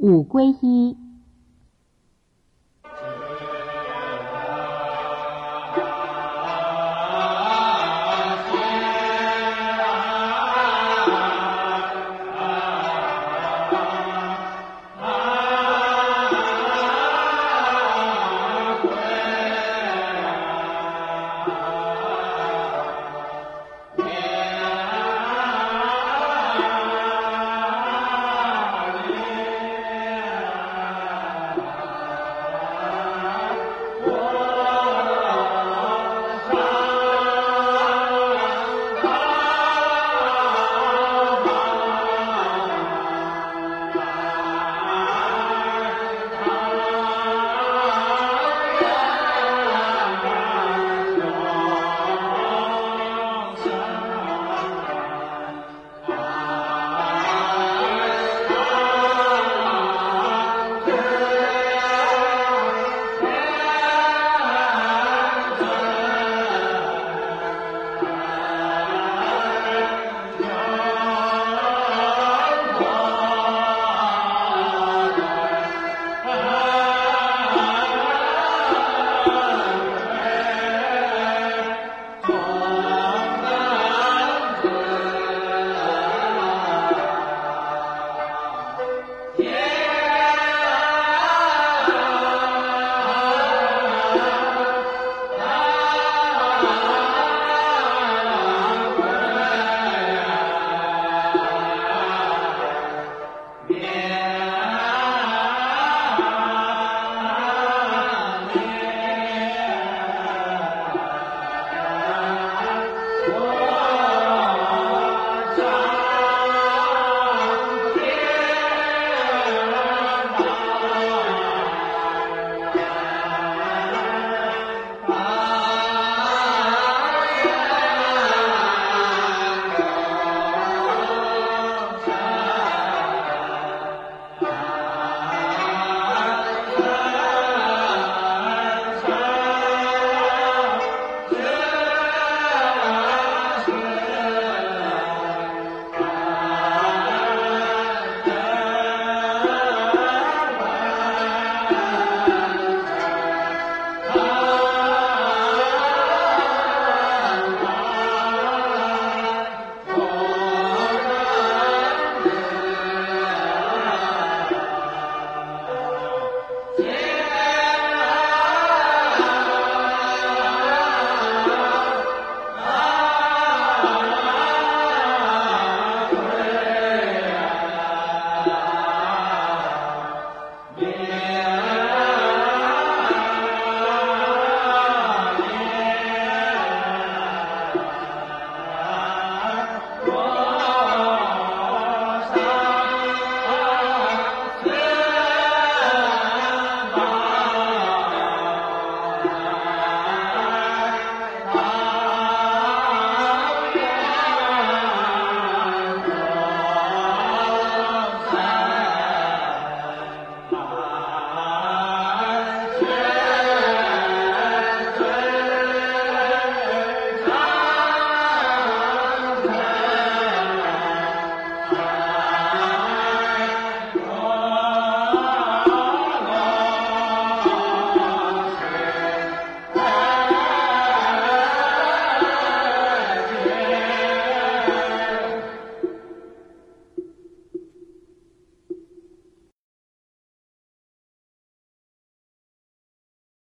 五归一。